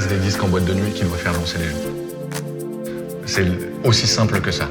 des disques en boîte de nuit qui doit faire danser les gens. C'est aussi simple que ça.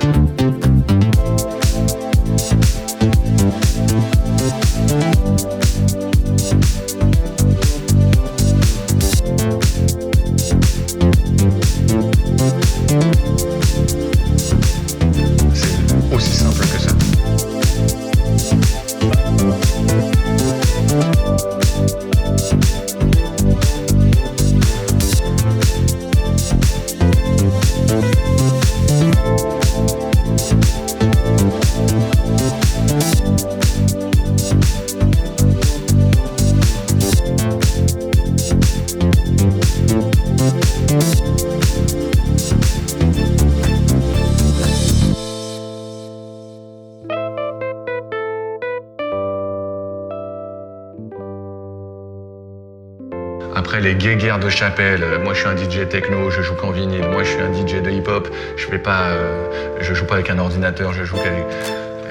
De chapelle, moi je suis un DJ techno, je joue qu'en vinyle, moi je suis un DJ de hip-hop, je fais pas, euh, je joue pas avec un ordinateur, je joue qu'avec.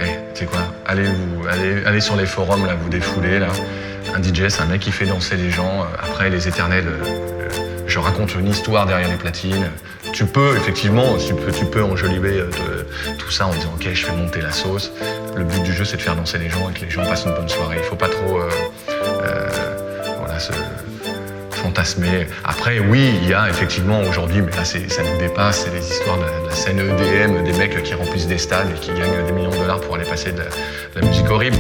Eh, tu sais quoi? Allez vous, allez, allez sur les forums là, vous défoulez là. Un DJ, c'est un mec qui fait danser les gens. Après les éternels, euh, je raconte une histoire derrière les platines. Tu peux effectivement, tu peux, tu peux enjoliver euh, tout ça en disant ok, je fais monter la sauce. Le but du jeu, c'est de faire danser les gens et que les gens passent une bonne soirée. Il faut pas trop, fantasmer. Après, oui, il y a effectivement aujourd'hui, mais là ça nous dépasse, c'est les histoires de la, scène EDM, des mecs qui remplissent des stades et qui gagnent des millions de dollars pour aller passer de la musique horrible.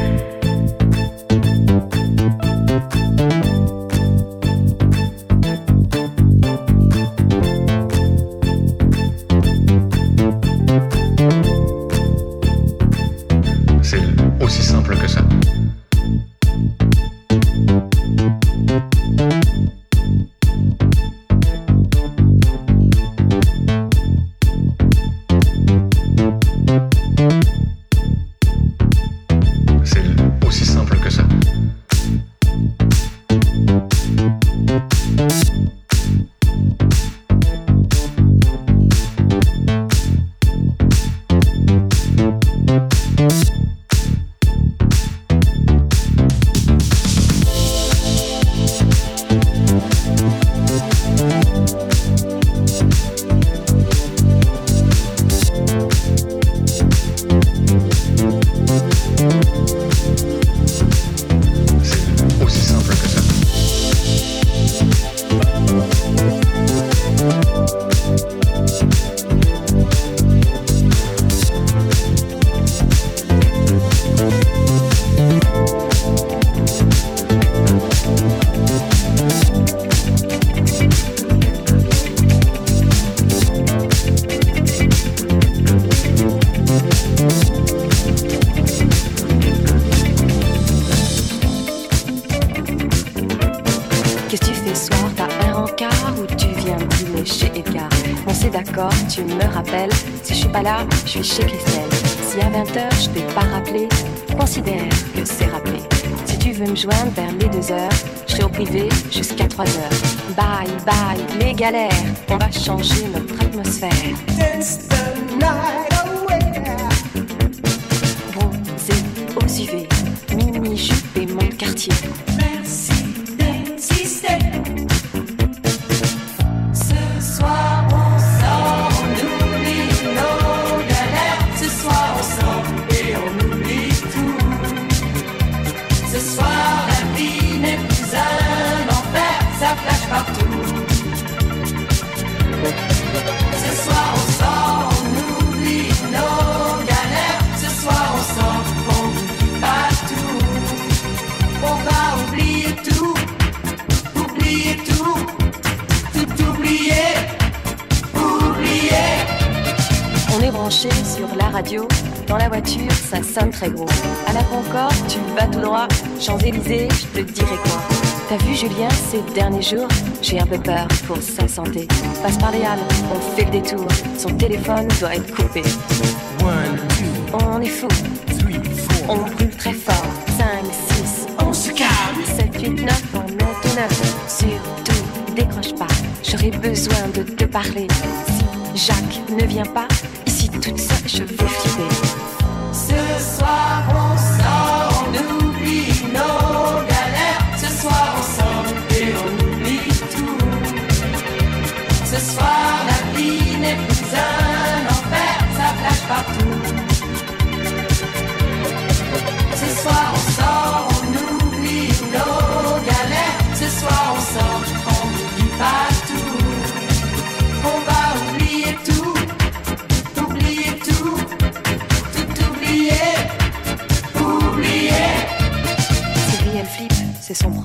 Chez Edgar On s'est d'accord, tu me rappelles. Si je suis pas là, je suis chez Christelle. Si à 20h je t'ai pas rappelé, considère que c'est rappelé. Si tu veux me joindre vers les 2h, je serai au privé jusqu'à 3h. Bye bye, les galères, on va changer notre atmosphère. Aux UV, mini jupe et mon quartier. Branché sur la radio. Dans la voiture, ça sonne très gros. À la Concorde, tu vas tout droit. Champs-Élysées, je te dirai quoi. T'as vu Julien ces derniers jours J'ai un peu peur pour sa santé. Passe par les halles, on fait le détour. Son téléphone doit être coupé. On est fou. On brûle très fort. 5, 6, On se calme, 7, 8, 9, on monte 9. Surtout, décroche pas. J'aurais besoin de te parler. Si Jacques ne vient pas, toutes je cheveux fibés. Ce soir, on sort, on oublie nos galères. Ce soir, on sort et on oublie tout. Ce soir, la vie n'est plus un enfer, ça flash partout.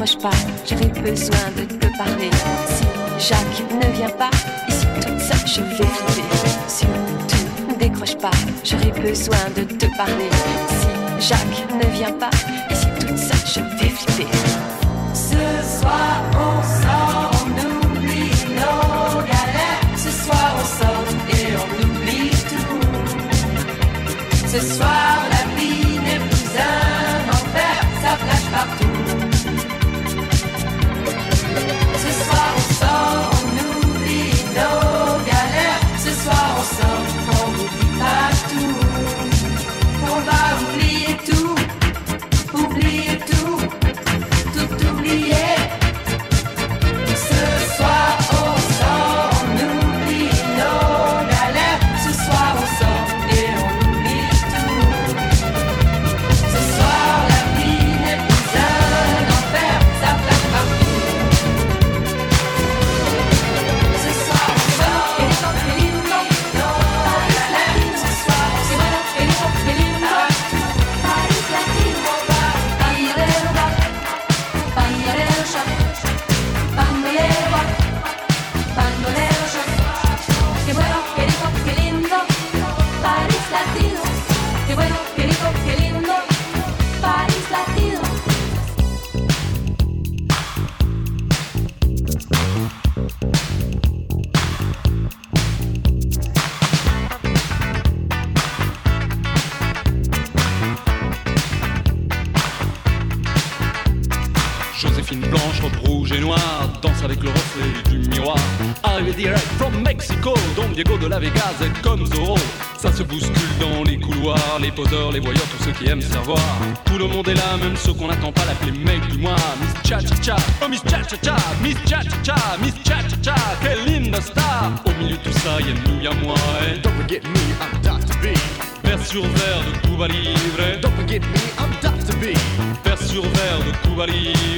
Décroche pas, j'aurais besoin de te parler. Si Jacques ne vient pas, ici toute seule, je vais flipper. Surtout, décroche pas, j'aurais besoin de te parler. Si Jacques ne vient pas, ici toute seule, je vais flipper. Ce soir on sort, on oublie nos galères. Ce soir on sort et on oublie tout. Ce soir les les voyeurs, tous ceux qui aiment savoir. Tout le monde est là, même ceux qu'on n'attend pas l'appeler mec du mois. Miss Cha Cha Cha, oh Miss Cha Cha Cha, Miss Cha Cha Cha, Miss Cha Cha Cha, quelle linda star. Au milieu de tout ça, y'a nous, y'a moi. Et Don't forget me, I'm Dr. B. vers sur verre de Cuba Libre. Don't forget me, I'm Dr. B. Vers sur verre de Cuba Libre.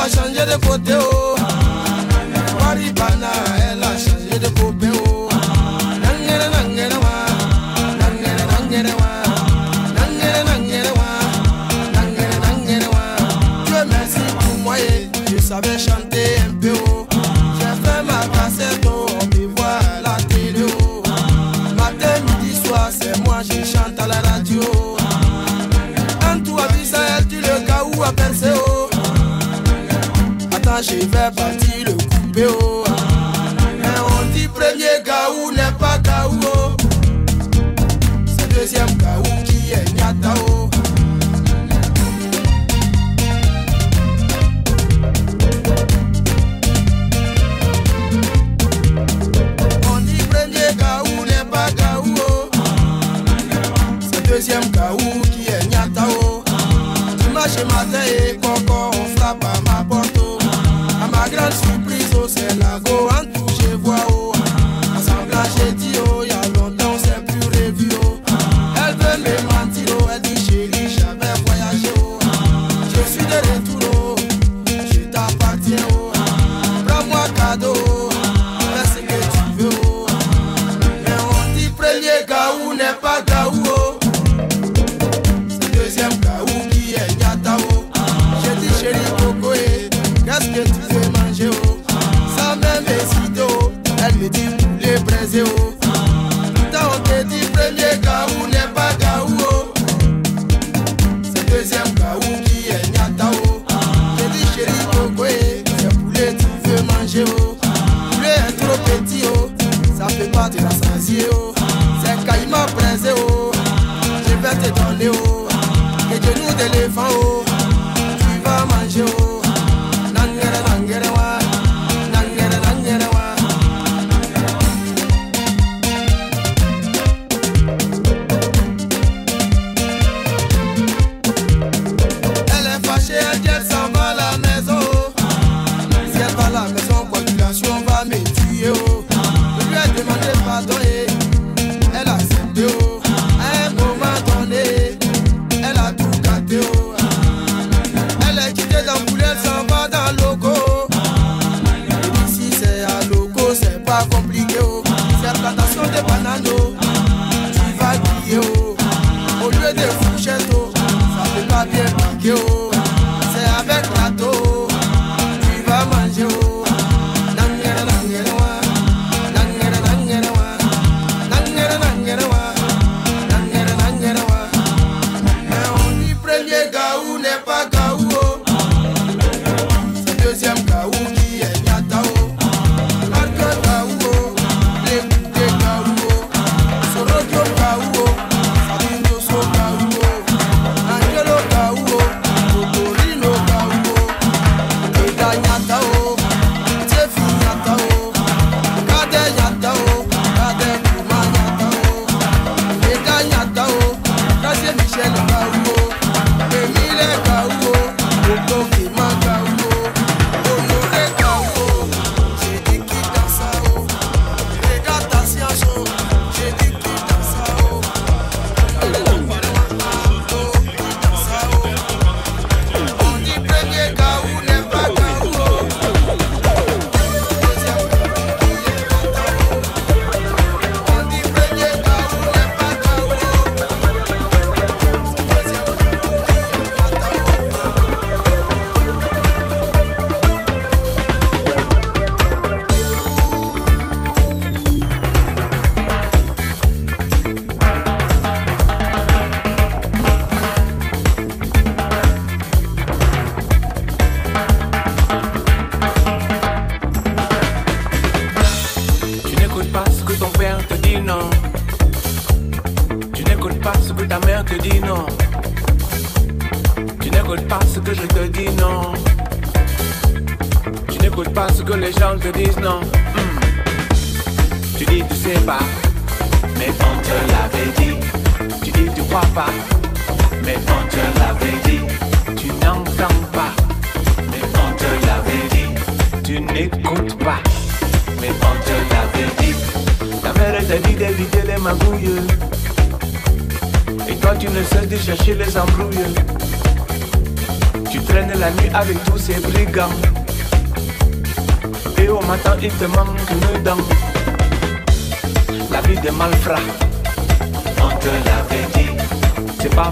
va changer de côté, oh. Paris Bana, elle a changé de copain, oh. Nangere, nangere, wa. Nangere, nangere, wa. Nangere, nangere, wa. Nangere, nangere, wa. Dieu merci pour moi, et je savais chanter un peu, oh. J'ai fait ma cassette, oh. On me la télé, oh. Matin, midi, soir, c'est moi, je chante à la radio. Quand tu avises, elle dit le cas où à percer je vais partir le couper oh. Mais on dit premier Gaou n'est pas Gaou. Oh. C'est deuxième Gaou qui est Nyatao oh. just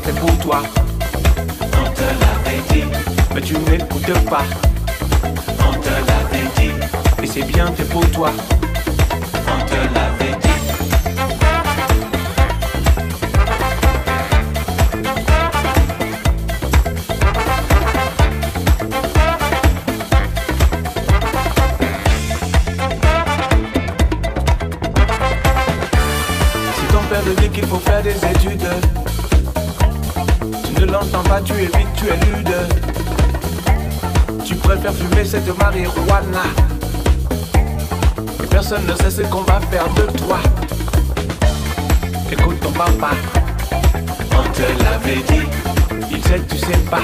C'est pour toi, on te l'avait dit. Mais tu n'écoutes pas, on te l'avait dit. Et c'est bien fait pour toi, tu tu éludes. Tu préfères fumer cette marijuana. Et personne ne sait ce qu'on va faire de toi. Écoute ton papa, on te l'avait dit. Il sait, tu sais pas.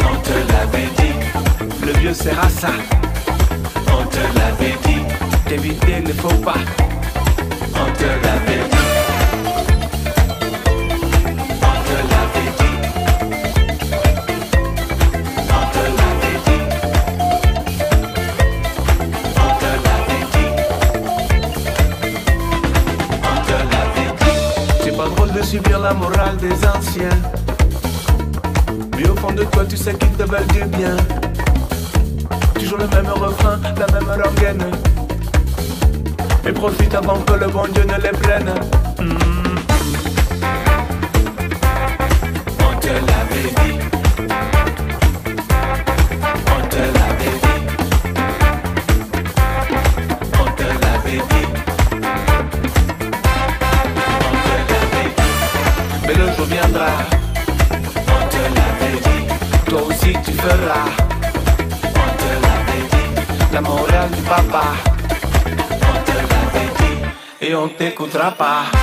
On te l'avait dit. Le vieux sert à ça. On te l'avait dit. D'éviter ne faut pas. On te l'avait dit. Subir la morale des anciens. Mais au fond de toi, tu sais qu'ils te veulent du bien. Toujours le même refrain, la même rengaine. Et profite avant que le bon Dieu ne les prenne. Et on t'écoutera pas.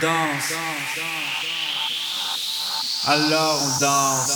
danse. Alors on danse.